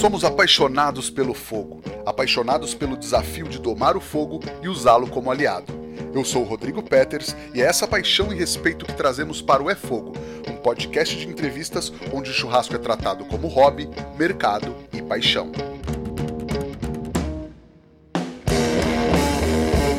Somos apaixonados pelo fogo, apaixonados pelo desafio de domar o fogo e usá-lo como aliado. Eu sou o Rodrigo Peters e é essa paixão e respeito que trazemos para o É Fogo, um podcast de entrevistas onde o churrasco é tratado como hobby, mercado e paixão.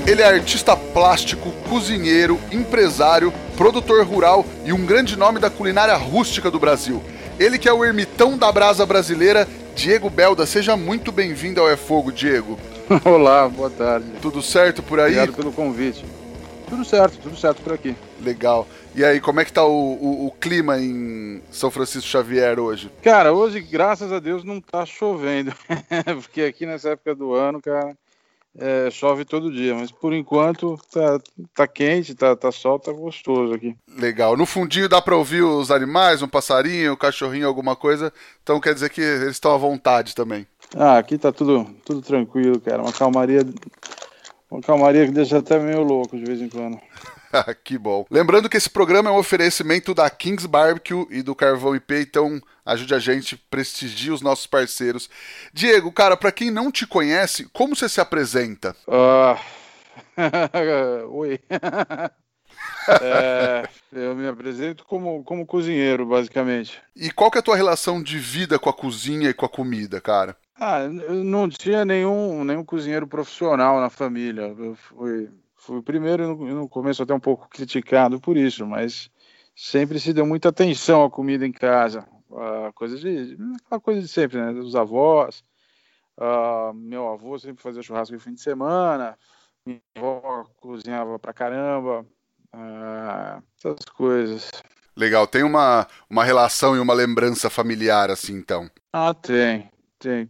Ele é artista plástico, cozinheiro, empresário, produtor rural e um grande nome da culinária rústica do Brasil. Ele que é o ermitão da brasa brasileira, Diego Belda. Seja muito bem-vindo ao É Fogo, Diego. Olá, boa tarde. Tudo certo por aí? Obrigado pelo convite. Tudo certo, tudo certo por aqui. Legal. E aí, como é que tá o, o, o, clima em São Francisco Xavier hoje? Cara, hoje, graças a Deus, não tá chovendo. Porque aqui nessa época do ano, cara, é, chove todo dia, mas por enquanto tá, tá quente, tá, tá sol, tá gostoso aqui. Legal. No fundinho dá para ouvir os animais, um passarinho, um cachorrinho, alguma coisa. Então quer dizer que eles estão à vontade também. Ah, aqui tá tudo, tudo tranquilo, cara. Uma calmaria, uma calmaria que deixa até meio louco de vez em quando. que bom. Lembrando que esse programa é um oferecimento da Kings Barbecue e do Carvão IP, então ajude a gente, prestigie os nossos parceiros. Diego, cara, para quem não te conhece, como você se apresenta? Uh... Oi. é, eu me apresento como, como cozinheiro, basicamente. E qual que é a tua relação de vida com a cozinha e com a comida, cara? Ah, eu não tinha nenhum, nenhum cozinheiro profissional na família. Eu fui fui o primeiro no começo até um pouco criticado por isso, mas sempre se deu muita atenção à comida em casa, a coisa de aquela coisa de sempre, né, dos avós. Uh, meu avô sempre fazia churrasco no fim de semana, minha avó cozinhava pra caramba, uh, essas coisas. Legal, tem uma, uma relação e uma lembrança familiar assim, então? Ah, tem, tem.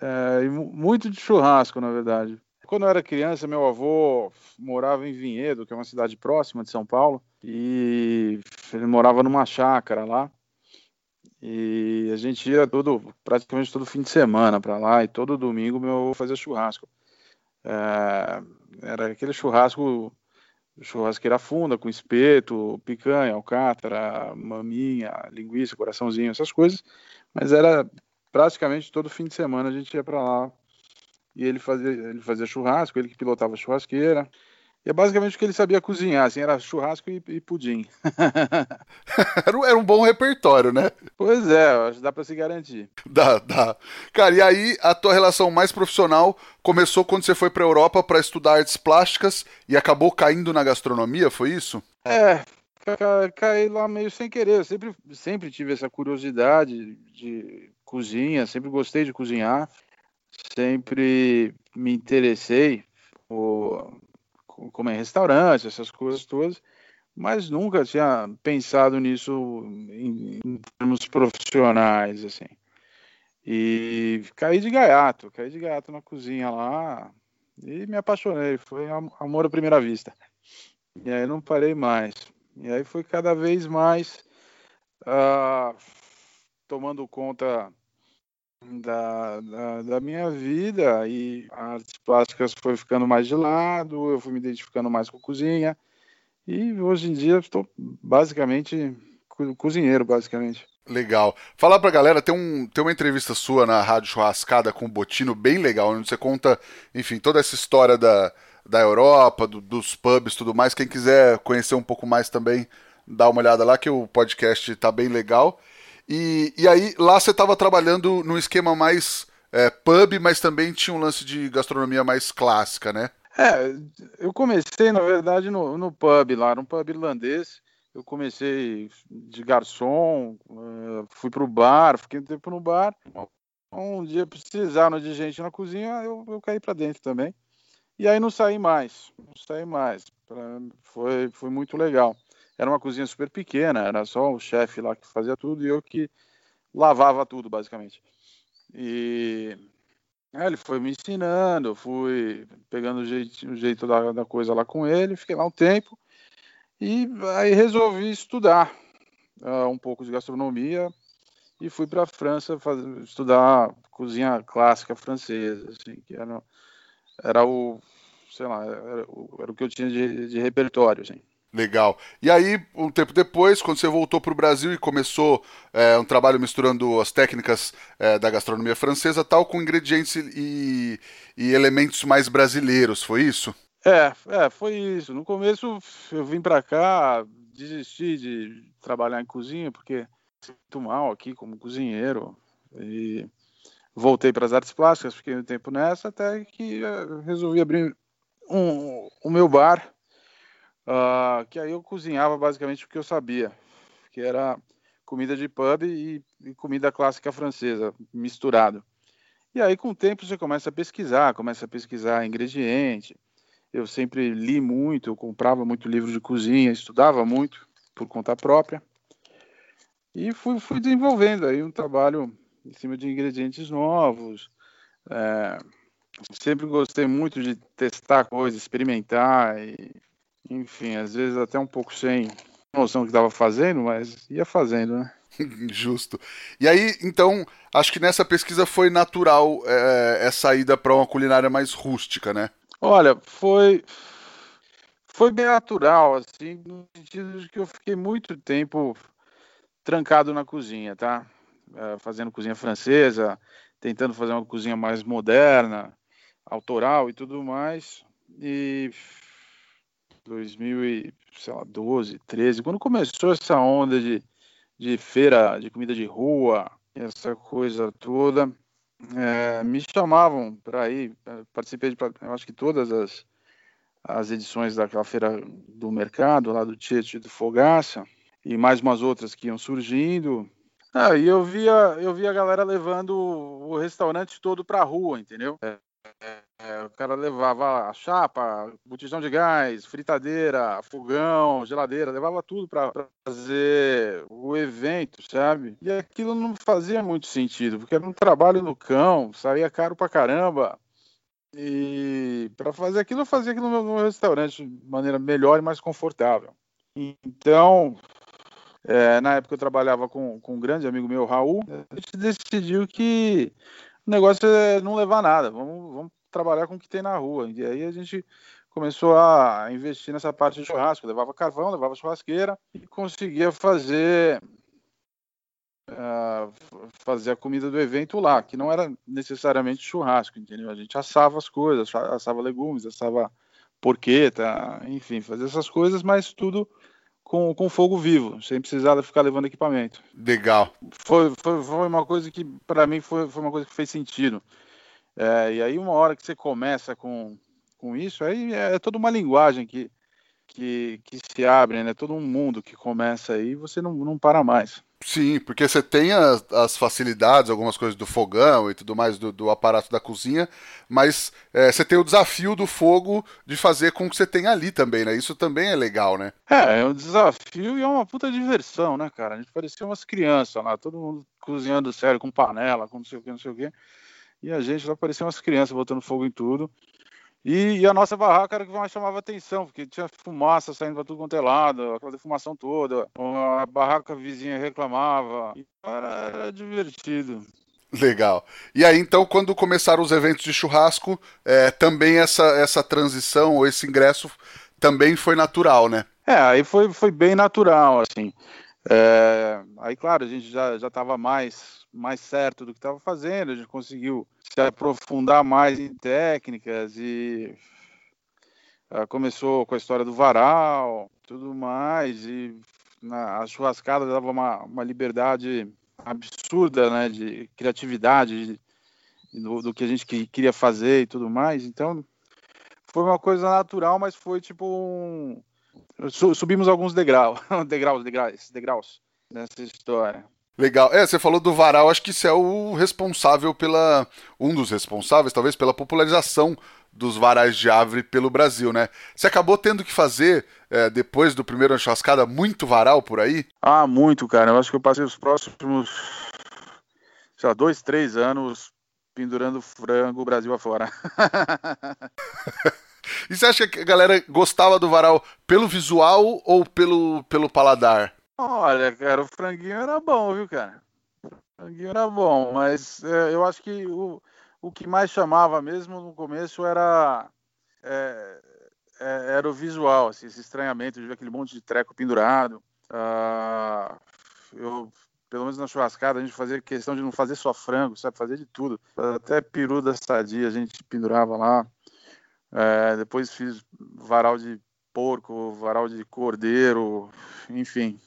É, muito de churrasco, na verdade. Quando eu era criança, meu avô morava em Vinhedo, que é uma cidade próxima de São Paulo, e ele morava numa chácara lá. E a gente ia todo, praticamente todo fim de semana para lá, e todo domingo meu avô fazia churrasco. É, era aquele churrasco, churrasqueira funda, com espeto, picanha, alcatra, maminha, linguiça, coraçãozinho, essas coisas. Mas era praticamente todo fim de semana a gente ia para lá e ele fazia, ele fazia churrasco, ele que pilotava a churrasqueira. E é basicamente o que ele sabia cozinhar, assim, era churrasco e, e pudim. era um bom repertório, né? Pois é, acho que dá para se garantir. Dá, dá. Cara, e aí a tua relação mais profissional começou quando você foi para Europa para estudar artes plásticas e acabou caindo na gastronomia, foi isso? É, ca caí lá meio sem querer. Eu sempre, sempre tive essa curiosidade de cozinha, sempre gostei de cozinhar sempre me interessei como é restaurante, essas coisas todas, mas nunca tinha pensado nisso em, em termos profissionais, assim. E caí de gaiato, caí de gaiato na cozinha lá e me apaixonei, foi amor à primeira vista. E aí não parei mais. E aí foi cada vez mais uh, tomando conta da, da, da, minha vida e artes plásticas foi ficando mais de lado, eu fui me identificando mais com cozinha e hoje em dia estou basicamente cozinheiro, basicamente. Legal. Falar pra galera, tem, um, tem uma entrevista sua na Rádio Churrascada com o Botino bem legal, onde você conta, enfim, toda essa história da, da Europa, do, dos pubs tudo mais. Quem quiser conhecer um pouco mais também, dá uma olhada lá que o podcast tá bem legal. E, e aí lá você estava trabalhando num esquema mais é, pub, mas também tinha um lance de gastronomia mais clássica, né? É, eu comecei, na verdade, no, no pub lá, num pub irlandês. Eu comecei de garçom, uh, fui pro bar, fiquei um tempo no bar. Um dia precisaram de gente na cozinha, eu, eu caí para dentro também. E aí não saí mais, não saí mais. Pra, foi, foi muito legal. Era uma cozinha super pequena, era só o chefe lá que fazia tudo e eu que lavava tudo, basicamente. E ele foi me ensinando, fui pegando o jeito, o jeito da, da coisa lá com ele, fiquei lá um tempo e aí resolvi estudar uh, um pouco de gastronomia e fui para a França fazer, estudar cozinha clássica francesa, assim, que era, era o, sei lá, era, era o que eu tinha de, de repertório, assim. Legal. E aí, um tempo depois, quando você voltou para o Brasil e começou é, um trabalho misturando as técnicas é, da gastronomia francesa, tal, com ingredientes e, e, elementos mais brasileiros, foi isso? É, é, foi isso. No começo eu vim para cá, desisti de trabalhar em cozinha porque sinto mal aqui como cozinheiro e voltei para as artes plásticas, fiquei um tempo nessa até que é, resolvi abrir um, o meu bar Uh, que aí eu cozinhava basicamente o que eu sabia, que era comida de pub e, e, comida clássica francesa, misturado. E aí, com o tempo, você começa a pesquisar, começa a pesquisar ingrediente. Eu sempre li muito, eu comprava muito livro de cozinha, estudava muito por conta própria. E fui, fui desenvolvendo aí um trabalho em cima de ingredientes novos. É, sempre gostei muito de testar coisas, experimentar e enfim, às vezes até um pouco sem noção do que estava fazendo, mas ia fazendo, né? Justo. E aí, então, acho que nessa pesquisa foi natural é, essa ida para uma culinária mais rústica, né? Olha, foi foi bem natural, assim, no sentido de que eu fiquei muito tempo trancado na cozinha, tá? É, fazendo cozinha francesa, tentando fazer uma cozinha mais moderna, autoral e tudo mais. E 2012, 13, quando começou essa onda de, de feira de comida de rua, essa coisa toda, é, me chamavam para ir, participei de, eu acho que todas as, as edições daquela feira do mercado, lá do Tietê do Fogaça, e mais umas outras que iam surgindo. Ah, e eu via, eu via a galera levando o restaurante todo para a rua, entendeu? É, o cara levava a chapa, botijão de gás, fritadeira, fogão, geladeira, levava tudo para fazer o evento, sabe? E aquilo não fazia muito sentido, porque era um trabalho no cão, saía caro pra caramba. E para fazer aquilo, eu fazia aquilo no meu restaurante de maneira melhor e mais confortável. Então, é, na época eu trabalhava com, com um grande amigo meu, Raul, a gente decidiu que o negócio é não levar nada, vamos, vamos trabalhar com o que tem na rua. E aí a gente começou a investir nessa parte de churrasco, levava carvão, levava churrasqueira e conseguia fazer uh, fazer a comida do evento lá, que não era necessariamente churrasco, entendeu? A gente assava as coisas, assava legumes, assava porqueta, enfim, fazia essas coisas, mas tudo com, com fogo vivo, sem precisar ficar levando equipamento. Legal. Foi, foi, foi uma coisa que, para mim, foi, foi uma coisa que fez sentido. É, e aí, uma hora que você começa com, com isso, aí é, é toda uma linguagem que, que, que se abre, né? Todo um mundo que começa aí e você não, não para mais. Sim, porque você tem as, as, facilidades, algumas coisas do fogão e tudo mais, do, do aparato da cozinha, mas é, você tem o desafio do fogo de fazer com que você tem ali também, né? Isso também é legal, né? É, é um desafio e é uma puta diversão, né, cara? A gente parecia umas crianças lá, todo mundo cozinhando sério, com panela, com não sei o que, não sei o que. E a gente lá parecia umas crianças botando fogo em tudo. E, e, a nossa barraca era que mais chamava atenção, porque tinha fumaça saindo para tudo quanto é lado, aquela defumação toda. A barraca vizinha reclamava. Era, era, divertido. Legal. E aí, então, quando começaram os eventos de churrasco, é, também essa, essa transição ou esse ingresso também foi natural, né? É, aí foi, foi bem natural, assim. É, aí, claro, a gente já estava mais, mais certo do que estava fazendo, a gente conseguiu se aprofundar mais em técnicas e uh, começou com a história do varal, tudo mais, e na, a churrascada dava uma, uma liberdade absurda, né, de criatividade, de, do, do, que a gente que, queria fazer e tudo mais, então foi uma coisa natural, mas foi tipo um subimos alguns degraus, degraus, degraus, degraus nessa história. Legal. É, você falou do varal, acho que isso é o responsável pela. um dos responsáveis, talvez, pela popularização dos varais de árvore pelo Brasil, né? Você acabou tendo que fazer, é, depois do primeiro churrascada, muito varal por aí? Ah, muito, cara. Eu acho que eu passei os próximos, sei lá, dois, três anos pendurando frango Brasil afora. E você acha que a galera gostava do varal pelo visual ou pelo, pelo paladar? Olha, cara, o franguinho era bom, viu, cara? O franguinho era bom, mas é, eu acho que o, o que mais chamava mesmo no começo era, é, é, era o visual, assim, esse estranhamento de ver aquele monte de treco pendurado. Uh, eu, pelo menos na churrascada, a gente fazia questão de não fazer só frango, sabe? Fazer de tudo. Até peru da sadia a gente pendurava lá. É, depois fiz varal de porco, varal de cordeiro, enfim.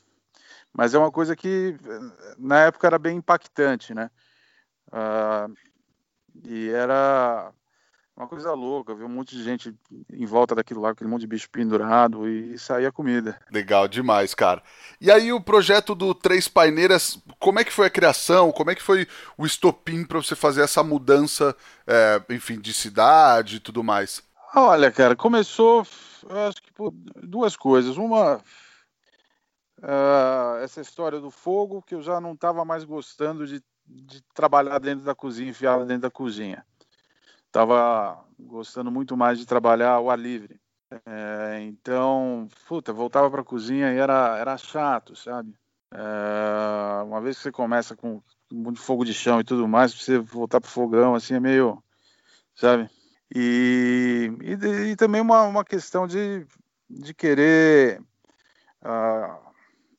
Mas é uma coisa que na época era bem impactante, né? Uh, e era uma coisa louca, ver um monte de gente em volta daquilo lá, aquele monte de bicho pendurado e saía comida. Legal demais, cara. E aí o projeto do Três Paineiras, como é que foi a criação? Como é que foi o estopim para você fazer essa mudança, é, enfim, de cidade e tudo mais? Olha, cara, começou, acho que por duas coisas. Uma, uh, essa história do fogo, que eu já não estava mais gostando de, de trabalhar dentro da cozinha, enfiado dentro da cozinha. Estava gostando muito mais de trabalhar ao ar livre. É, então, puta, voltava para a cozinha e era, era chato, sabe? É, uma vez que você começa com muito fogo de chão e tudo mais, você voltar para o fogão, assim, é meio, sabe? E, e, e também uma, uma questão de, de querer uh,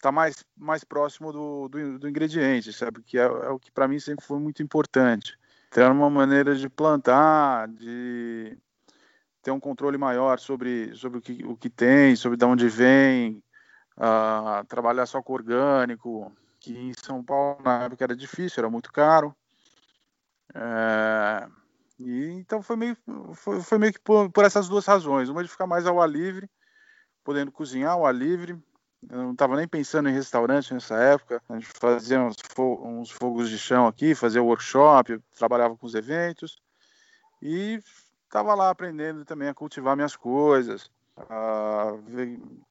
tá mais, mais próximo do, do, do ingrediente, sabe? Que é, é o que para mim sempre foi muito importante. Ter uma maneira de plantar, de ter um controle maior sobre, sobre o, que, o que tem, sobre de onde vem, uh, trabalhar só com orgânico, que em São Paulo na época era difícil, era muito caro. É, e então foi meio, foi, foi meio que por, por, essas duas razões. Uma de ficar mais ao ar livre, podendo cozinhar ao ar livre. Eu não estava nem pensando em restaurante nessa época. A gente fazia uns, fo uns fogos de chão aqui, fazia workshop, trabalhava com os eventos. E estava lá aprendendo também a cultivar minhas coisas,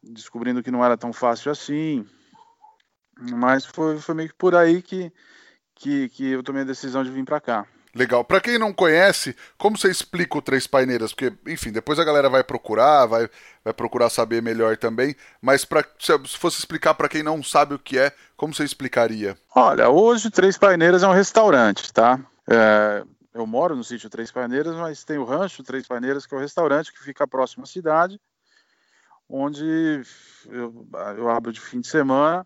descobrindo que não era tão fácil assim. Mas foi, foi meio que por aí que, que, que eu tomei a decisão de vir para cá. Legal. Para quem não conhece, como você explica o Três Paineiras? Porque, enfim, depois a galera vai procurar, vai, vai procurar saber melhor também. Mas pra, se fosse explicar para quem não sabe o que é, como você explicaria? Olha, hoje Três Paineiras é um restaurante, tá? É, eu moro no sítio Três Paineiras, mas tem o rancho Três Paineiras, que é o restaurante que fica próximo à cidade, onde eu, eu abro de fim de semana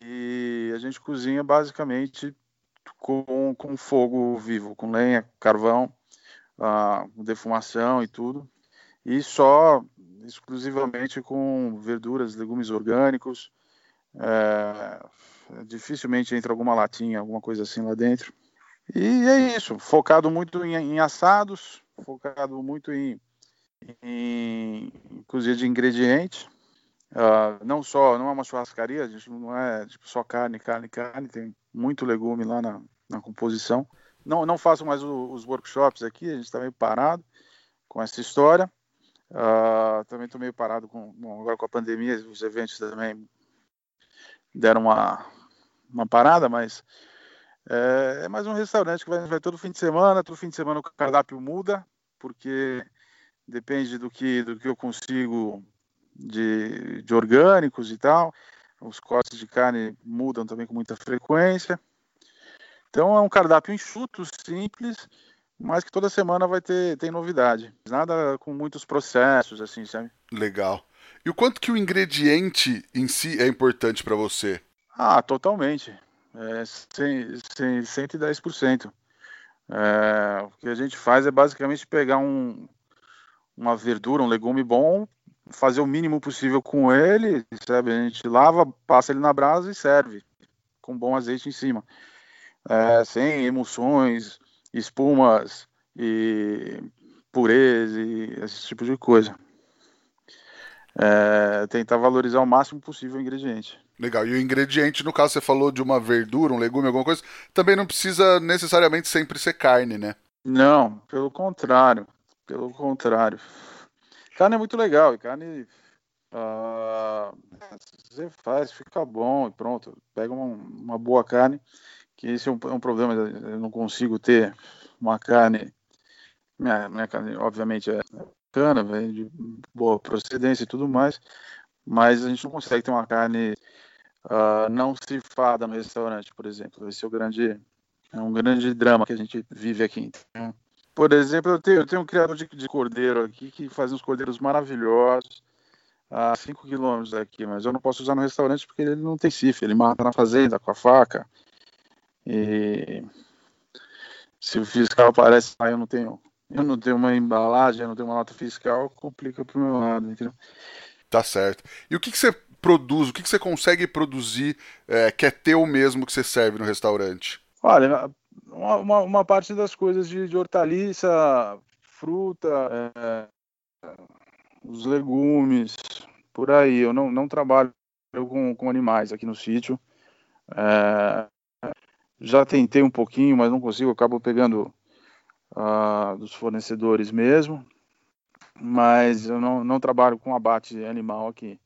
e a gente cozinha basicamente com, com fogo vivo, com lenha, carvão, uh, defumação e tudo. E só exclusivamente com verduras, legumes orgânicos. É, dificilmente entra alguma latinha, alguma coisa assim lá dentro. E é isso, focado muito em, em assados, focado muito em, em, em cozinha de ingredientes. Uh, não só, não é uma churrascaria, a gente não é tipo, só carne, carne, carne, tem muito legume lá na, na composição. Não, não faço mais o, os workshops aqui, a gente está meio parado com essa história. Uh, também estou meio parado com, bom, agora com a pandemia, os eventos também deram uma, uma parada, mas é, é mais um restaurante que vai, vai todo fim de semana, todo fim de semana o cardápio muda, porque depende do que, do que eu consigo de, de orgânicos e tal. Os cortes de carne mudam também com muita frequência. Então é um cardápio enxuto, simples, mas que toda semana vai ter tem novidade. Nada com muitos processos, assim, sabe? Legal. E o quanto que o ingrediente em si é importante para você? Ah, totalmente. É, 100, 110%. É, o que a gente faz é basicamente pegar um, uma verdura, um legume bom, fazer o mínimo possível com ele, sabe? A gente lava, passa ele na brasa e serve com bom azeite em cima, é, sem emulsões, espumas e purês e esse tipo de coisa. É, tentar valorizar o máximo possível o ingrediente. Legal. E o ingrediente, no caso, você falou de uma verdura, um legume, alguma coisa, também não precisa necessariamente sempre ser carne, né? Não, pelo contrário. Pelo contrário. Carne é muito legal, e carne uh, você faz, fica bom e pronto. Pega uma, uma boa carne, que esse é um, é um, problema, eu não consigo ter uma carne. Minha, minha carne, obviamente, é bacana, vem de boa procedência e tudo mais, mas a gente não consegue ter uma carne uh, não cifada no restaurante, por exemplo. Esse é o grande, é um grande drama que a gente vive aqui. Então, Por exemplo, eu tenho, eu tenho um criador de, de cordeiro aqui que faz uns cordeiros maravilhosos a 5 quilômetros daqui, mas eu não posso usar no restaurante porque ele não tem cifre, ele mata na fazenda com a faca. E se o fiscal aparece lá, eu não tenho, eu não tenho uma embalagem, eu não tenho uma nota fiscal, complica pro meu lado, entendeu? Tá certo. E o que, que você produz, o que, que você consegue produzir é, que é teu mesmo que você serve no restaurante? Olha, uma, uma parte das coisas de, de hortaliça, fruta, é, os legumes, por aí. Eu não, não trabalho com, com animais aqui no sítio. É, já tentei um pouquinho, mas não consigo. Acabo pegando uh, dos fornecedores mesmo. Mas eu não, não trabalho com abate animal aqui.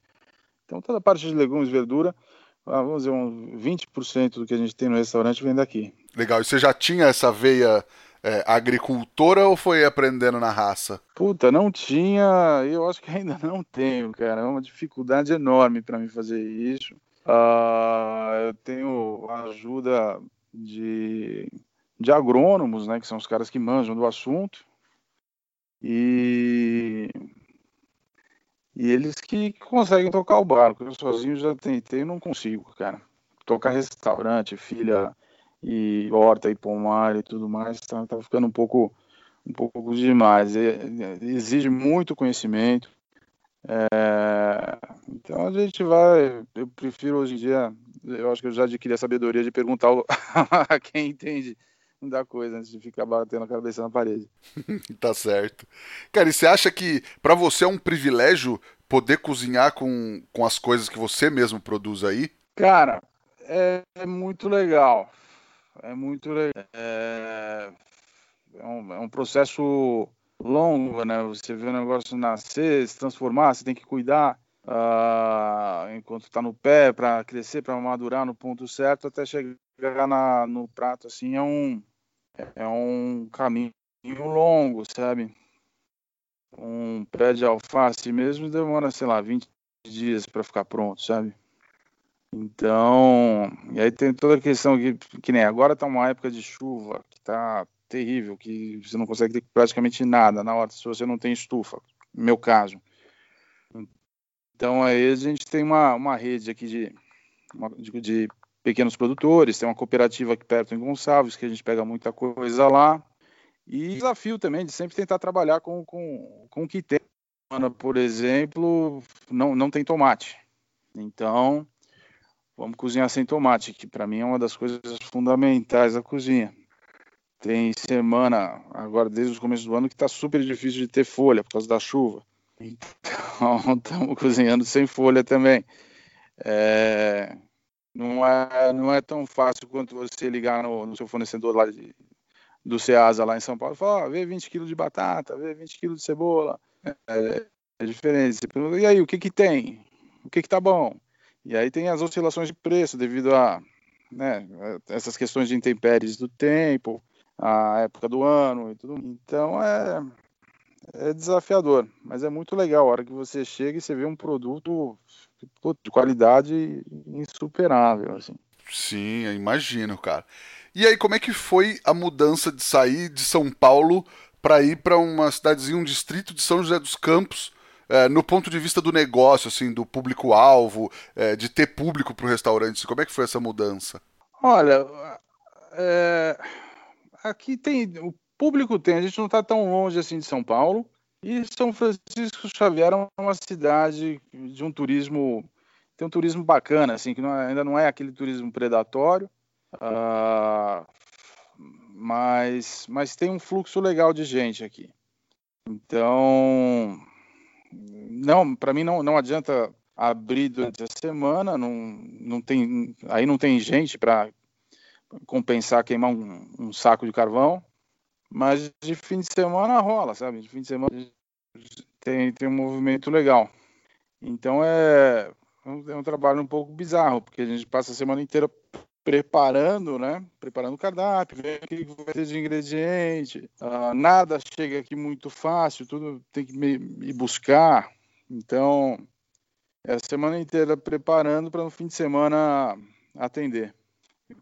Então, toda a parte de legumes, verdura, ah, vamos dizer, uns 20% do que a gente tem no restaurante vem daqui. Legal. E você já tinha essa veia é, agricultora ou foi aprendendo na raça? Puta, não tinha, eu acho que ainda não tenho, cara. É uma dificuldade enorme para mim fazer isso. Uh, eu tenho a ajuda de, de agrônomos, né, que são os caras que manjam do assunto. E, e eles que conseguem tocar o barco. Eu sozinho já tentei e não consigo, cara. Tocar restaurante, filha e horta e pomar e tudo mais, tá, tá ficando um pouco um pouco demais. exige muito conhecimento. É, então a gente vai. Eu prefiro hoje em dia. Eu acho que eu já adquiri a sabedoria de perguntar a quem entende da coisa antes de ficar batendo a cabeça na parede. tá certo. Cara, e você acha que para você é um privilégio poder cozinhar com, com as coisas que você mesmo produz aí? Cara, é, é muito legal. É muito. É, é, um, é um processo longo, né? Você vê o negócio nascer, se transformar, você tem que cuidar uh, enquanto está no pé para crescer, para madurar no ponto certo, até chegar na, no prato. Assim, é um é um caminho longo, sabe? Um pé de alface mesmo demora, sei lá, 20 dias para ficar pronto, sabe? Então, e aí tem toda a questão que, que nem agora tá uma época de chuva que tá terrível, que você não consegue ter praticamente nada na hora se você não tem estufa, no meu caso. Então aí a gente tem uma, uma rede aqui de, uma, de, de pequenos produtores, tem uma cooperativa aqui perto em Gonçalves, que a gente pega muita coisa lá. E desafio também de sempre tentar trabalhar com, com, com o que tem. Por exemplo, não, não tem tomate. Então, vamos cozinhar sem tomate, que para mim é uma das coisas fundamentais da cozinha. Tem semana, agora desde o começo do ano, que está super difícil de ter folha por causa da chuva. Então, estamos cozinhando sem folha também. É, não, é, não é tão fácil quanto você ligar no, no seu fornecedor lá de, do Ceasa lá em São Paulo e falar, vê 20 quilos de batata, vê 20 quilos de cebola. É, é diferente. E aí, o que que tem? O que que tá bom? E aí tem as oscilações de preço devido a né, essas questões de intempéries do tempo, a época do ano e tudo. Então é, é desafiador, mas é muito legal a hora que você chega e você vê um produto de qualidade insuperável, assim. Sim, imagino, cara. E aí, como é que foi a mudança de sair de São Paulo para ir para uma cidadezinha, um distrito de São José dos Campos, é, no ponto de vista do negócio, assim, do público-alvo, é, de ter público para o restaurante? Como é que foi essa mudança? Olha, é, aqui tem. O público tem, a gente não está tão longe assim de São Paulo. E São Francisco Xavier é uma cidade de um turismo. Tem um turismo bacana, assim, que não é, ainda não é aquele turismo predatório. Uh, mas, mas tem um fluxo legal de gente aqui. Então, não, para mim não, não adianta abrir durante a semana, não, não tem, aí não tem gente para compensar queimar um, um, saco de carvão, mas de fim de semana rola, sabe? De fim de semana tem, tem um movimento legal. Então é, é um trabalho um pouco bizarro, porque a gente passa a semana inteira preparando, né? Preparando o cardápio, vendo o que vai ter de ingrediente. Uh, nada chega aqui muito fácil, tudo tem que ir buscar. Então, é a semana inteira preparando para no fim de semana atender.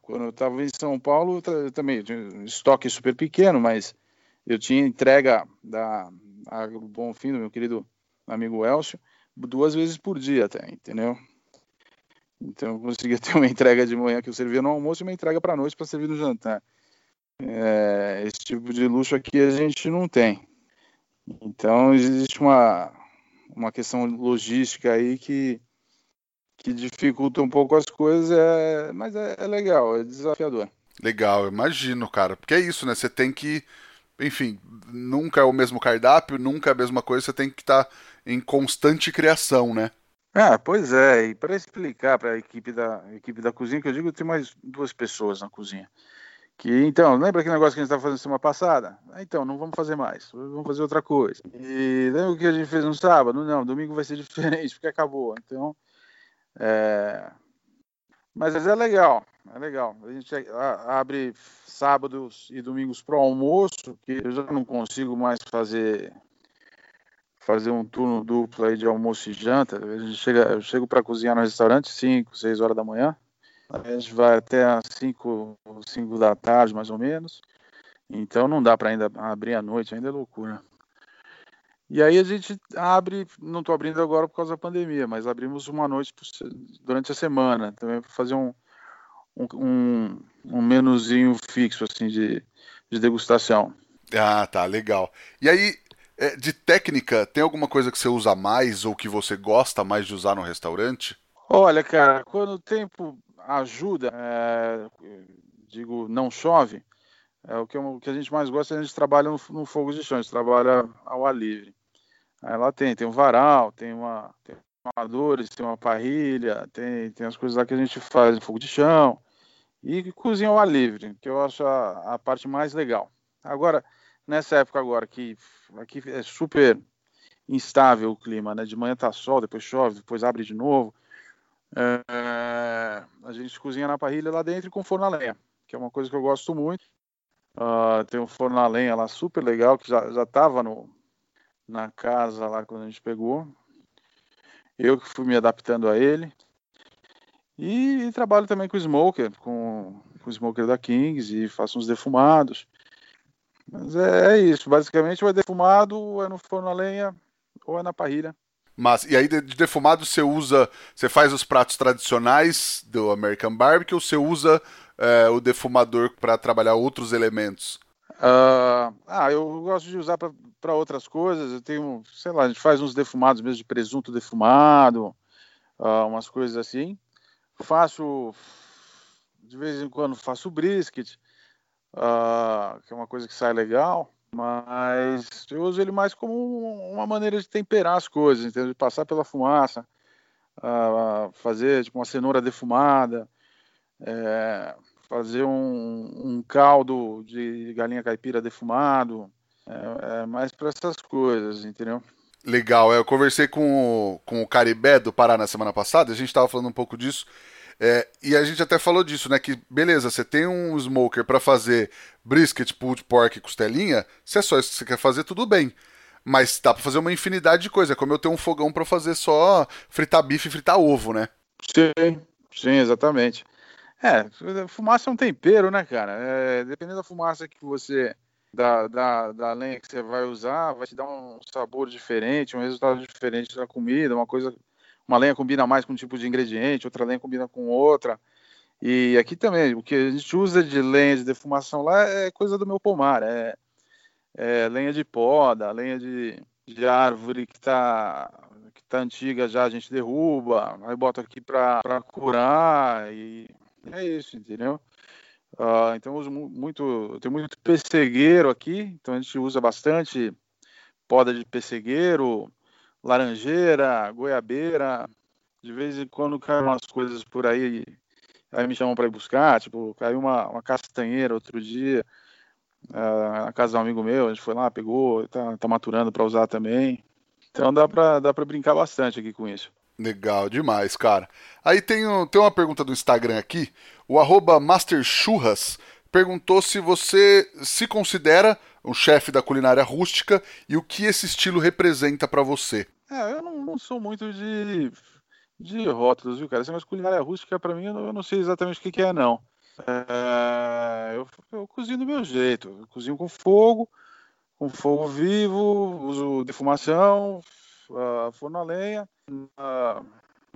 Quando eu estava em São Paulo, também estoque super pequeno, mas eu tinha entrega da a, Bom Fim do meu querido amigo Elcio duas vezes por dia até, entendeu? Então eu conseguia ter uma entrega de manhã que eu servia no almoço e uma entrega para noite para servir no jantar. É, esse tipo de luxo aqui a gente não tem. Então existe uma, uma questão logística aí que, que dificulta um pouco as coisas, é, mas é, é legal, é desafiador. Legal, imagino, cara. Porque é isso, né? Você tem que enfim, nunca é o mesmo cardápio, nunca é a mesma coisa, você tem que estar tá em constante criação, né? Ah, pois é, e para explicar para a equipe da equipe da cozinha, que eu digo, tem mais duas pessoas na cozinha. Que então, lembra aquele negócio que a gente estava fazendo semana passada? Ah, então, não vamos fazer mais, vamos fazer outra coisa. E lembra o que a gente fez no sábado? Não, domingo vai ser diferente, porque acabou. Então, é... mas é legal, é legal. A gente abre sábados e domingos para almoço, que eu já não consigo mais fazer fazer um turno duplo aí de almoço e janta. A gente chega, eu chego para cozinhar no restaurante 5, 6 horas da manhã. A gente vai até às 5, 5 da tarde, mais ou menos. Então não dá para ainda abrir à noite, ainda é loucura. E aí a gente abre, não estou abrindo agora por causa da pandemia, mas abrimos uma noite durante a semana, também para fazer um, um, um menuzinho fixo assim de, de degustação. Ah, tá, legal. E aí, é, de técnica, tem alguma coisa que você usa mais ou que você gosta mais de usar no restaurante? Olha, cara, quando o tempo ajuda, é, digo, não chove, é, o, que, o que a gente mais gosta, a gente trabalha no, no fogo de chão, a gente trabalha ao ar livre. Aí lá tem, tem um varal, tem uma, tem amadores, tem uma parrilha, tem, tem as coisas lá que a gente faz no fogo de chão e cozinha ao ar livre, que eu acho a, a parte mais legal. Agora, nessa época agora que aqui é super instável o clima, né? De manhã tá sol, depois chove, depois abre de novo. É, a gente cozinha na parrilha lá dentro com forno a lenha, que é uma coisa que eu gosto muito. Uh, tem um forno a lenha lá super legal que já já estava no na casa lá quando a gente pegou. Eu que fui me adaptando a ele. E, e trabalho também com smoker, com, com o smoker da Kings e faço uns defumados. Mas é, é, isso, basicamente ou é defumado, ou é no forno a lenha, ou é na parrilha. Mas, e aí de defumado você usa, você faz os pratos tradicionais do American Barbecue ou você usa é, o defumador para trabalhar outros elementos? Uh, ah, eu gosto de usar para outras coisas. Eu tenho, sei lá, a gente faz uns defumados mesmo de presunto defumado, uh, umas coisas assim. Faço, de vez em quando, faço brisket, uh, que é uma coisa que sai legal, mas eu uso ele mais como uma maneira de temperar as coisas, entendeu? de passar pela fumaça, uh, fazer tipo uma cenoura defumada, é, fazer um, um, caldo de galinha caipira defumado, é, é mais para essas coisas, entendeu? Legal, é, eu conversei com o, com o Caribé do Pará na semana passada, a gente estava falando um pouco disso, é, e a gente até falou disso, né? Que beleza, você tem um smoker para fazer brisket, pulled pork e costelinha, se é só isso que você quer fazer, tudo bem. Mas dá para fazer uma infinidade de coisa, como eu tenho um fogão para fazer só fritar bife e fritar ovo, né? Sim, sim, exatamente. É, fumaça é um tempero, né, cara? É, dependendo da fumaça que você da, da, da lenha que você vai usar, vai te dar um sabor diferente, um resultado diferente da comida, uma coisa, uma lenha combina mais com um tipo de ingrediente, outra lenha combina com outra. E aqui também, o que a gente usa de lenha de defumação lá é coisa do meu pomar, é, é lenha de poda, lenha de, de árvore que está que tá antiga já, a gente derruba, aí bota aqui para curar e é isso, entendeu? Uh, então eu uso muito, eu tenho muito pessegueiro aqui, então a gente usa bastante poda de pessegueiro, laranjeira, goiabeira. De vez em quando caem umas coisas por aí, aí me chamam para ir buscar. Tipo, caiu uma, uma castanheira outro dia uh, na casa de um amigo meu, a gente foi lá, pegou, tá, tá maturando para usar também. Então dá para dá brincar bastante aqui com isso. Legal demais, cara. Aí tem, tem uma pergunta do Instagram aqui. O arroba MasterChurras perguntou se você se considera um chefe da culinária rústica e o que esse estilo representa para você. É, eu não, não, sou muito de, de rótulos, viu, cara? Mas culinária rústica, para mim, eu não, eu não, sei exatamente o que, que é, não. É, eu, eu, cozinho do meu jeito. Eu cozinho com fogo, com fogo vivo, uso defumação, uh, forno a lenha. Uh,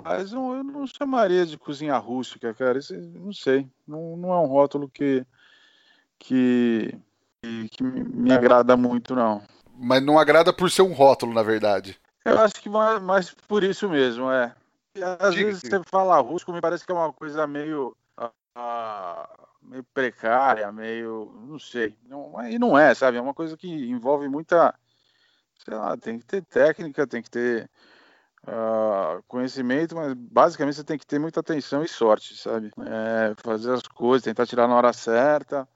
mas não, eu não chamaria de cozinha rústica, cara. Isso, não sei. Não, não é um rótulo que, que, que me agrada muito, não. Mas não agrada por ser um rótulo, na verdade. Eu acho que mais, mais por isso mesmo, é. Às Diga vezes você fala rústico, me parece que é uma coisa meio, uh, meio precária, meio. não sei. Não, e não é, sabe? É uma coisa que envolve muita. Sei lá, tem que ter técnica, tem que ter uh, conhecimento, mas basicamente você tem que ter muita atenção e sorte, sabe? É, fazer as coisas, tentar tirar na hora certa.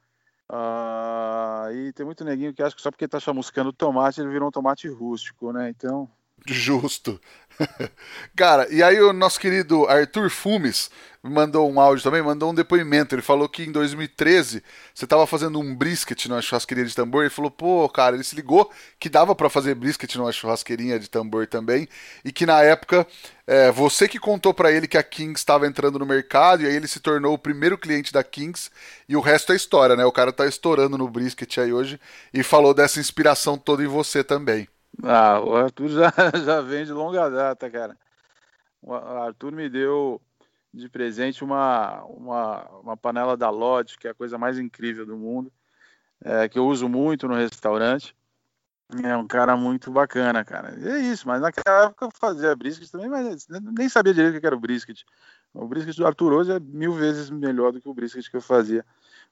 Uh, e tem muito neguinho que acha que só porque tá chamuscando tomate ele virou um tomate rústico, né? Então Justo. Cara, e aí o nosso querido Arthur Fumes mandou um áudio também, mandou um depoimento. Ele falou que em 2013 você estava fazendo um brisket numa churrasqueria de tambor. Ele falou, pô, cara, ele se ligou que dava para fazer brisket numa churrasqueirinha de tambor também. E que na época é, você que contou para ele que a Kings estava entrando no mercado e aí ele se tornou o primeiro cliente da Kings. E o resto é história, né? O cara tá estourando no brisket aí hoje e falou dessa inspiração toda em você também. Ah, o Arthur já, já vem de longa data, cara. O Arthur me deu de presente uma, uma, uma panela da Lodge, que é a coisa mais incrível do mundo, é, que eu uso muito no restaurante. É um cara muito bacana, cara. E é isso, mas naquela época eu fazia brisket também, mas nem sabia direito o que era o brisket. O brisket do Arthur hoje é mil vezes melhor do que o brisket que eu fazia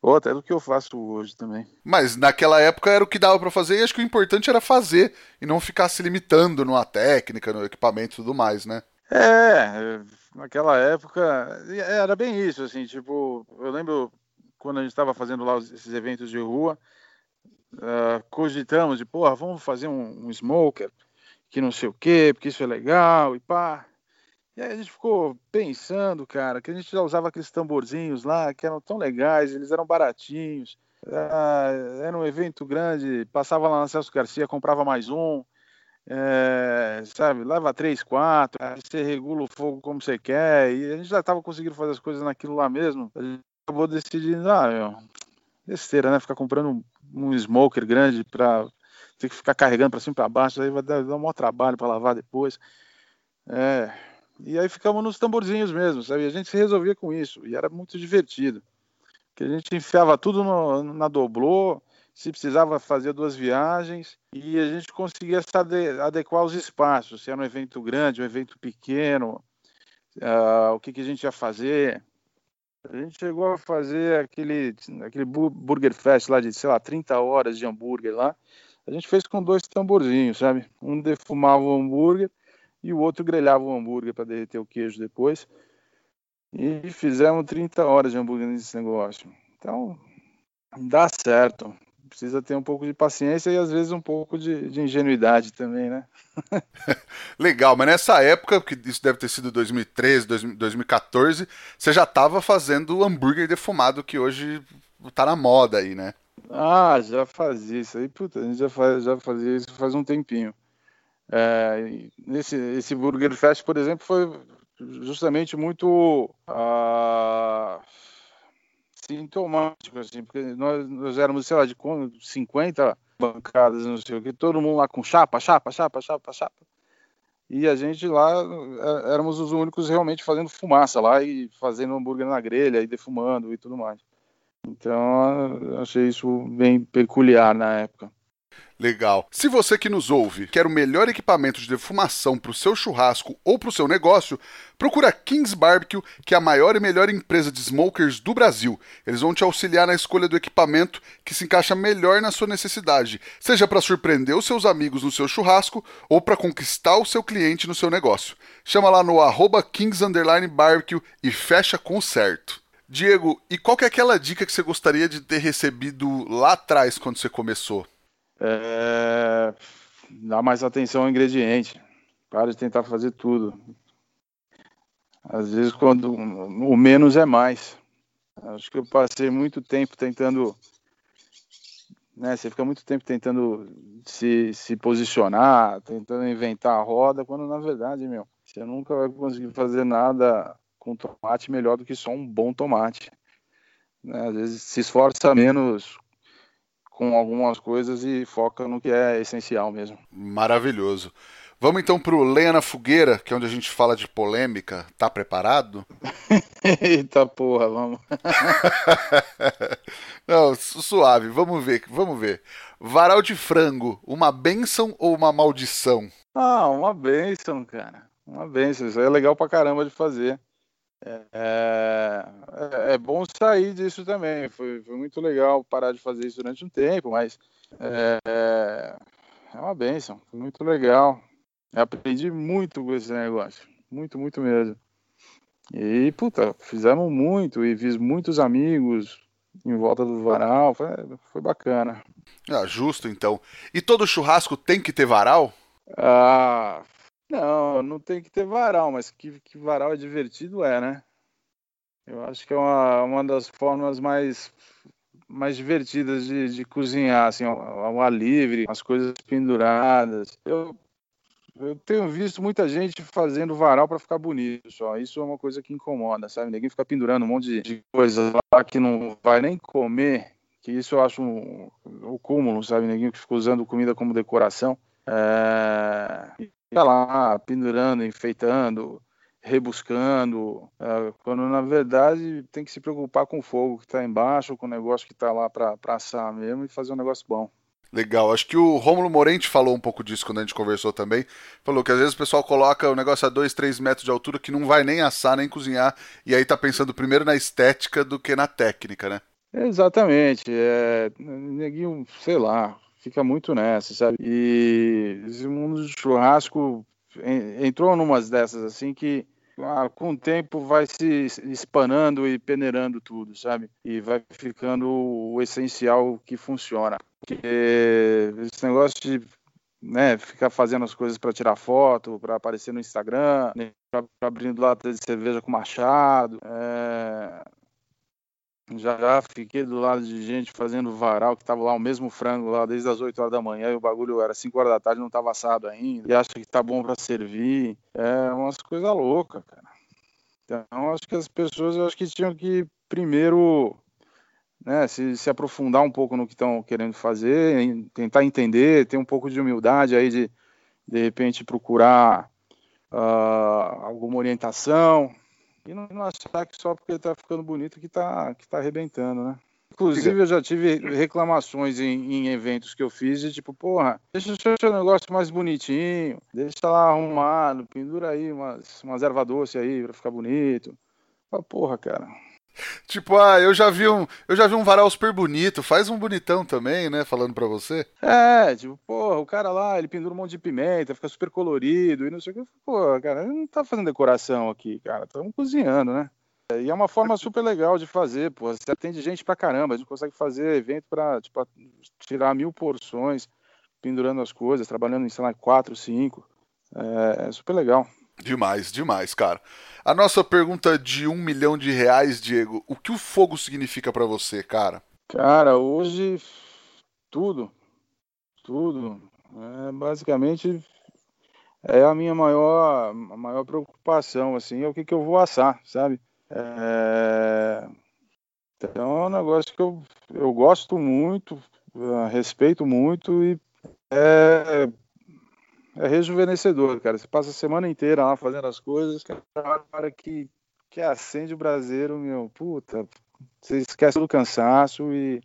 ou até do que eu faço hoje também. Mas naquela época era o que dava para fazer e acho que o importante era fazer e não ficar se limitando numa técnica, no equipamento e tudo mais, né? É, naquela época era bem isso, assim, tipo, eu lembro quando a gente estava fazendo lá esses eventos de rua, uh, cogitamos de, porra, vamos fazer um, um smoker, que não sei o quê, porque isso é legal e pá. E aí a gente ficou pensando, cara, que a gente já usava aqueles tamborzinhos lá, que eram tão legais, eles eram baratinhos. Ah, era um evento grande, passava lá na Celso Garcia, comprava mais um. É, sabe, leva três, quatro, aí você regula o fogo como você quer, e a gente já estava conseguindo fazer as coisas naquilo lá mesmo. A gente acabou decidindo, ah, meu, besteira, né? Ficar comprando um, um smoker grande para ter que ficar carregando para cima e para baixo, aí vai dar, dar um maior trabalho para lavar depois. É, e aí ficamos nos tamborzinhos mesmo, sabe? A gente se resolvia com isso e era muito divertido. Que a gente enfiava tudo no, na doblô, se precisava fazer duas viagens e a gente conseguia adequar os espaços, se era um evento grande, um evento pequeno, uh, o que, que a gente ia fazer. A gente chegou a fazer aquele, aquele Burger Fest lá de, sei lá, 30 horas de hambúrguer lá. A gente fez com dois tamborzinhos, sabe? Um defumava o hambúrguer e o outro grelhava o hambúrguer para derreter o queijo depois. E fizemos 30 horas de hambúrguer nesse negócio. Então, dá certo. Precisa ter um pouco de paciência e às vezes um pouco de, de ingenuidade também, né? Legal, mas nessa época, que isso deve ter sido 2013, 2014, você já estava fazendo hambúrguer defumado que hoje está na moda aí, né? Ah, já fazia isso aí, puta, a gente já, faz, já fazia isso faz um tempinho. É, nesse esse Burger Fest, por exemplo, foi justamente muito uh, sintomático, assim, porque nós, nós éramos, sei lá, de 50 bancadas, não sei o que, todo mundo lá com chapa, chapa, chapa, chapa, chapa. E a gente lá é, éramos os únicos realmente fazendo fumaça lá e fazendo hambúrguer na grelha e defumando e tudo mais. Então, achei isso bem peculiar na época. Legal. Se você que nos ouve quer o melhor equipamento de defumação para o seu churrasco ou para o seu negócio, procura Kings Barbecue, que é a maior e melhor empresa de smokers do Brasil. Eles vão te auxiliar na escolha do equipamento que se encaixa melhor na sua necessidade, seja para surpreender os seus amigos no seu churrasco ou para conquistar o seu cliente no seu negócio. Chama lá no arroba Kings Barbecue e fecha com certo. Diego, e qual é aquela dica que você gostaria de ter recebido lá atrás quando você começou? É, dá mais atenção ao ingrediente. Para de tentar fazer tudo. Às vezes, quando o menos é mais. Acho que eu passei muito tempo tentando. Né, você fica muito tempo tentando se, se posicionar, tentando inventar a roda, quando na verdade, meu, você nunca vai conseguir fazer nada com tomate melhor do que só um bom tomate. Né, às vezes se esforça menos com algumas coisas e foca no que é essencial mesmo. Maravilhoso. Vamos então para o Lenha na Fogueira, que é onde a gente fala de polêmica. Tá preparado? Eita porra, vamos. Não, suave, vamos ver, vamos ver. Varal de frango, uma benção ou uma maldição? Ah, uma benção, cara. Uma benção. Isso aí é legal pra caramba de fazer. É, é, é bom sair disso também. Foi, foi, muito legal parar de fazer isso durante um tempo, mas é, é uma benção. Foi muito legal. Eu aprendi muito com esse negócio. Muito, muito mesmo. E, puta, fizemos muito e fiz muitos amigos em volta do varal. Foi, foi bacana. Ah, justo então. E todo churrasco tem que ter varal? Ah, não, não tem que ter varal, mas que, que varal é divertido é, né? Eu acho que é uma, uma das formas mais, mais divertidas de, de cozinhar, assim, ao ar livre, as coisas penduradas. Eu eu tenho visto muita gente fazendo varal para ficar bonito só. Isso é uma coisa que incomoda, sabe? Ninguém fica pendurando um monte de coisa lá que não vai nem comer. Que isso eu acho um, o cúmulo, sabe? Ninguém que fica usando comida como decoração. É... Fica lá pendurando, enfeitando, rebuscando. É... Quando na verdade tem que se preocupar com o fogo que está embaixo, com o negócio que está lá para assar mesmo e fazer um negócio bom. Legal, acho que o Rômulo Morente falou um pouco disso quando a gente conversou também. Falou que às vezes o pessoal coloca o negócio a 2, 3 metros de altura que não vai nem assar, nem cozinhar, e aí tá pensando primeiro na estética do que na técnica, né? Exatamente. É, neguinho, sei lá, fica muito nessa, sabe? E esse mundo de churrasco entrou numas dessas assim que ah, com o tempo vai se espanando e peneirando tudo, sabe? E vai ficando o essencial que funciona. Porque esse negócio de né, ficar fazendo as coisas para tirar foto, para aparecer no Instagram, né, abrindo lata de cerveja com machado. É... Já, fiquei do lado de gente fazendo varal, que tava lá o mesmo frango lá desde as 8 horas da manhã e o bagulho era 5 horas da tarde não estava assado ainda. E acha que tá bom para servir. É umas coisas loucas, cara. Então acho que as pessoas eu acho que tinham que primeiro né, se, se aprofundar um pouco no que estão querendo fazer, tentar entender, ter um pouco de humildade aí de de repente procurar uh, alguma orientação e não, não, achar que só porque está ficando bonito que está que tá arrebentando, né? Inclusive, eu já tive reclamações em, em, eventos que eu fiz de tipo, porra, deixa o seu negócio mais bonitinho, deixa lá arrumado, pendura aí umas, umas erva doce aí pra ficar bonito. Porra, cara, Tipo, ah, eu já vi um, eu já vi um varal super bonito, faz um bonitão também, né, falando pra você. É, tipo, porra, o cara lá, ele pendura um monte de pimenta, fica super colorido e não sei o que. Pô, cara, não tá fazendo decoração aqui, cara, estamos cozinhando, né? E é uma forma super legal de fazer, pô, você atende gente pra caramba, a gente consegue fazer evento pra, tipo, tirar mil porções, pendurando as coisas, trabalhando em, sei lá, quatro, cinco. É, é super legal. Demais, demais, cara. A nossa pergunta de um milhão de reais, Diego. O que o fogo significa para você, cara? Cara, hoje tudo, tudo. É, basicamente é a minha maior, a maior preocupação, assim, é o que, que eu vou assar, sabe? É... Então é um negócio que eu, eu gosto muito, respeito muito e é, é rejuvenescedor, cara. Você passa a semana inteira lá fazendo as coisas, cara, que, que acende o braseiro, meu, puta, você esquece do cansaço e,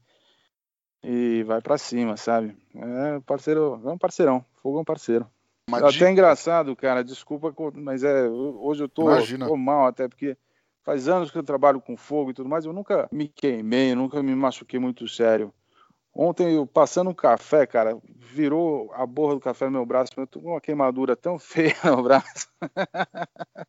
e vai para cima, sabe? É parceiro, é um parceirão, fogo é um parceiro. Uma é até engraçado, cara, desculpa, mas é, hoje eu tô, tô, mal até porque faz anos que eu trabalho com fogo e tudo mais, eu nunca me queimei, nunca me machuquei muito sério. Ontem, eu passando um café, cara, virou a borra do café no meu braço, uma queimadura tão feia no braço.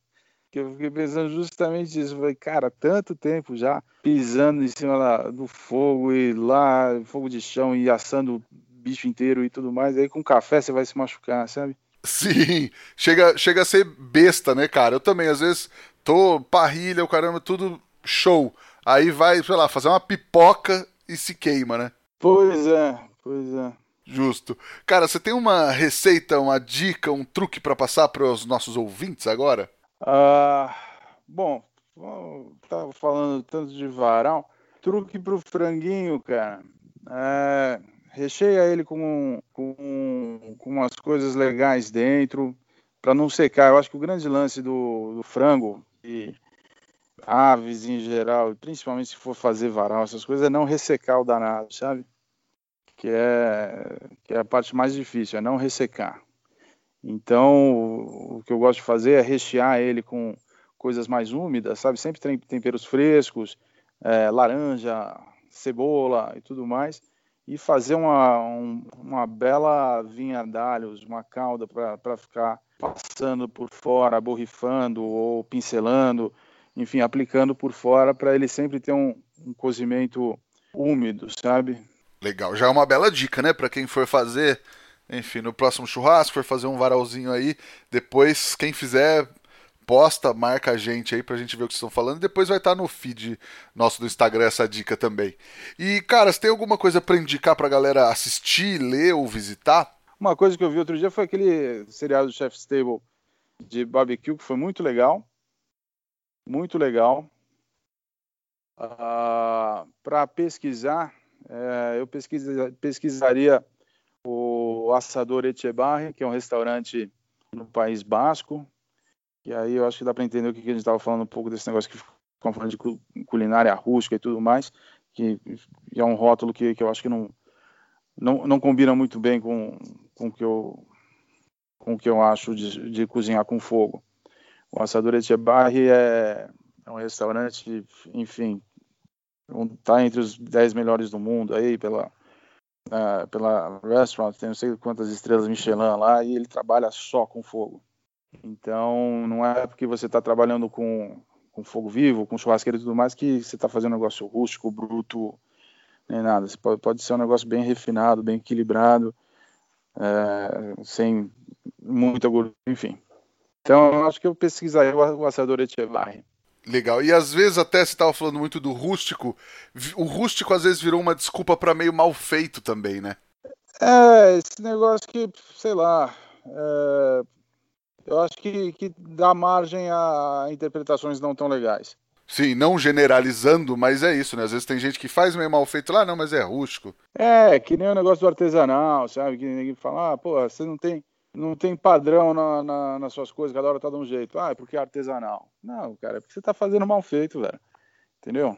que eu fiquei pensando justamente isso. Falei, cara, tanto tempo já pisando em cima do fogo e lá, fogo de chão e assando o bicho inteiro e tudo mais. Aí com café você vai se machucar, sabe? Sim, chega, chega a ser besta, né, cara? Eu também, às vezes, tô parrilha, o caramba, tudo show. Aí vai, sei lá, fazer uma pipoca e se queima, né? Pois é, pois é. Justo. Cara, você tem uma receita, uma dica, um truque para passar para os nossos ouvintes agora? Ah, bom, tava falando tanto de varal. Truque pro franguinho, cara. É, recheia ele com, com, com umas coisas legais dentro, para não secar. Eu acho que o grande lance do, do frango e aves em geral, principalmente se for fazer varal, essas coisas, é não ressecar o danado, sabe? Que é, que é a parte mais difícil, é não ressecar. Então, o que eu gosto de fazer é rechear ele com coisas mais úmidas, sabe? Sempre tem temperos frescos, é, laranja, cebola e tudo mais, e fazer uma, um, uma bela vinha d'alhos, uma calda para ficar passando por fora, borrifando ou pincelando, enfim, aplicando por fora para ele sempre ter um, um cozimento úmido, sabe? Legal, já é uma bela dica, né, para quem for fazer, enfim, no próximo churrasco, for fazer um varalzinho aí, depois quem fizer posta, marca a gente aí pra gente ver o que vocês estão falando. E depois vai estar tá no feed nosso do Instagram essa dica também. E, cara, você tem alguma coisa para indicar pra galera assistir, ler ou visitar? Uma coisa que eu vi outro dia foi aquele seriado do Chef's Table de barbecue, que foi muito legal. Muito legal. Ah, para pesquisar, é, eu pesquisa, pesquisaria o Assador Echebarri, que é um restaurante no País Basco, e aí eu acho que dá para entender o que a gente estava falando um pouco desse negócio que ficam falando de culinária rústica e tudo mais, que é um rótulo que, que eu acho que não, não, não combina muito bem com, com, que eu, com o que eu acho de, de cozinhar com fogo. O Assador Etchebarri é, é um restaurante, enfim, está entre os 10 melhores do mundo aí pela, uh, pela restaurant, tem não sei quantas estrelas Michelin lá, e ele trabalha só com fogo. Então, não é porque você está trabalhando com, com fogo vivo, com churrasqueira e tudo mais, que você está fazendo um negócio rústico, bruto, nem nada. Você pode, pode ser um negócio bem refinado, bem equilibrado, é, sem muita gordura, enfim. Então, eu acho que eu pesquisaria o assador Echevarri. Legal. E às vezes até você estava falando muito do rústico. O rústico às vezes virou uma desculpa para meio mal feito também, né? É, esse negócio que, sei lá, é, eu acho que, que dá margem a interpretações não tão legais. Sim, não generalizando, mas é isso, né? Às vezes tem gente que faz meio mal feito lá, não, mas é rústico. É, que nem o negócio do artesanal, sabe? Que ninguém fala, ah, pô, você não tem, não tem padrão na, na, nas suas coisas, cada hora tá de um jeito. Ah, é porque é artesanal. Não, cara, é porque você tá fazendo mal feito, velho. Entendeu?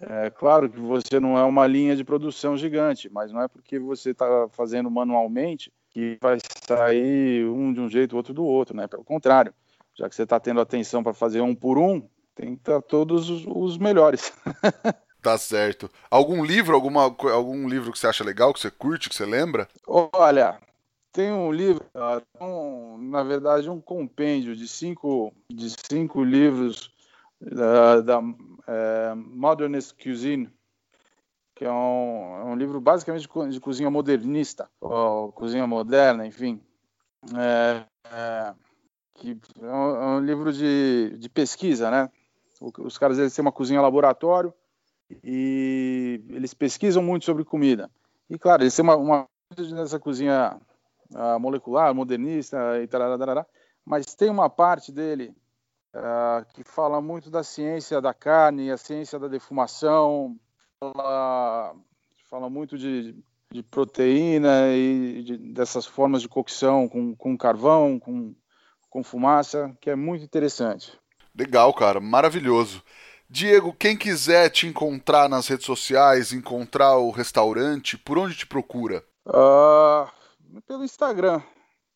É claro que você não é uma linha de produção gigante, mas não é porque você está fazendo manualmente que vai sair um de um jeito, outro do outro, né? Pelo contrário, já que você está tendo atenção para fazer um por um, tem que estar todos os, os melhores. Tá certo. Algum livro, alguma, algum livro que você acha legal, que você curte, que você lembra? Olha, tem um livro, um, na verdade, um compêndio de cinco, de cinco livros da, da é, Modernist Cuisine, que é um, é um livro basicamente de, de, cozinha modernista, ou cozinha moderna, enfim. É, é, que é um, é um, livro de, de pesquisa, né? Os caras eles têm uma cozinha laboratório e eles pesquisam muito sobre comida. E claro, eles têm uma, uma nessa cozinha uh, molecular, modernista e tarará, mas tem uma parte dele uh, que fala muito da ciência da carne, a ciência da defumação, fala, fala muito de, de proteína e de, dessas formas de cocção com, com carvão, com, com fumaça, que é muito interessante. Legal, cara, maravilhoso. Diego, quem quiser te encontrar nas redes sociais, encontrar o restaurante, por onde te procura? Uh, pelo Instagram.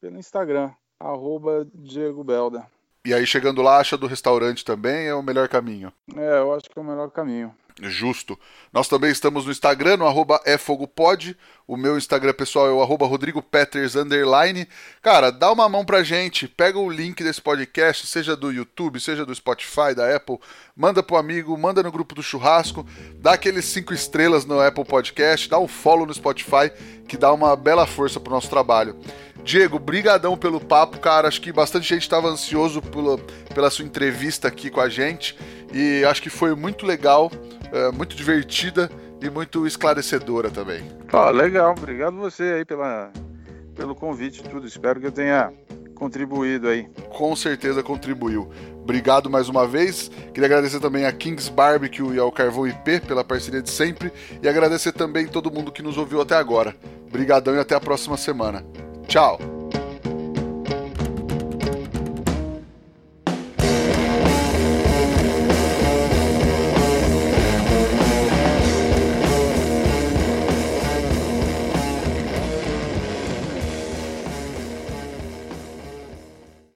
Pelo Instagram. Arroba Diego Belda. E aí, chegando lá, acha do restaurante também, é o melhor caminho? É, eu acho que é o melhor caminho. Justo. Nós também estamos no Instagram, no arroba efogopod. O meu Instagram pessoal é o arroba rodrigopeters. Cara, dá uma mão pra gente, pega o link desse podcast, seja do YouTube, seja do Spotify, da Apple, manda pro amigo, manda no grupo do churrasco, dá aqueles cinco estrelas no Apple Podcast, dá um follow no Spotify, que dá uma bela força pro nosso trabalho. Diego, brigadão pelo papo, cara. Acho que bastante gente estava ansioso pela, pela sua entrevista aqui com a gente e acho que foi muito legal, é, muito divertida e muito esclarecedora também. Oh, legal, obrigado você aí pela, pelo convite e tudo. Espero que eu tenha contribuído aí. Com certeza contribuiu. Obrigado mais uma vez. Queria agradecer também a Kings Barbecue e ao Carvão IP pela parceria de sempre e agradecer também todo mundo que nos ouviu até agora. Brigadão e até a próxima semana. Tchau!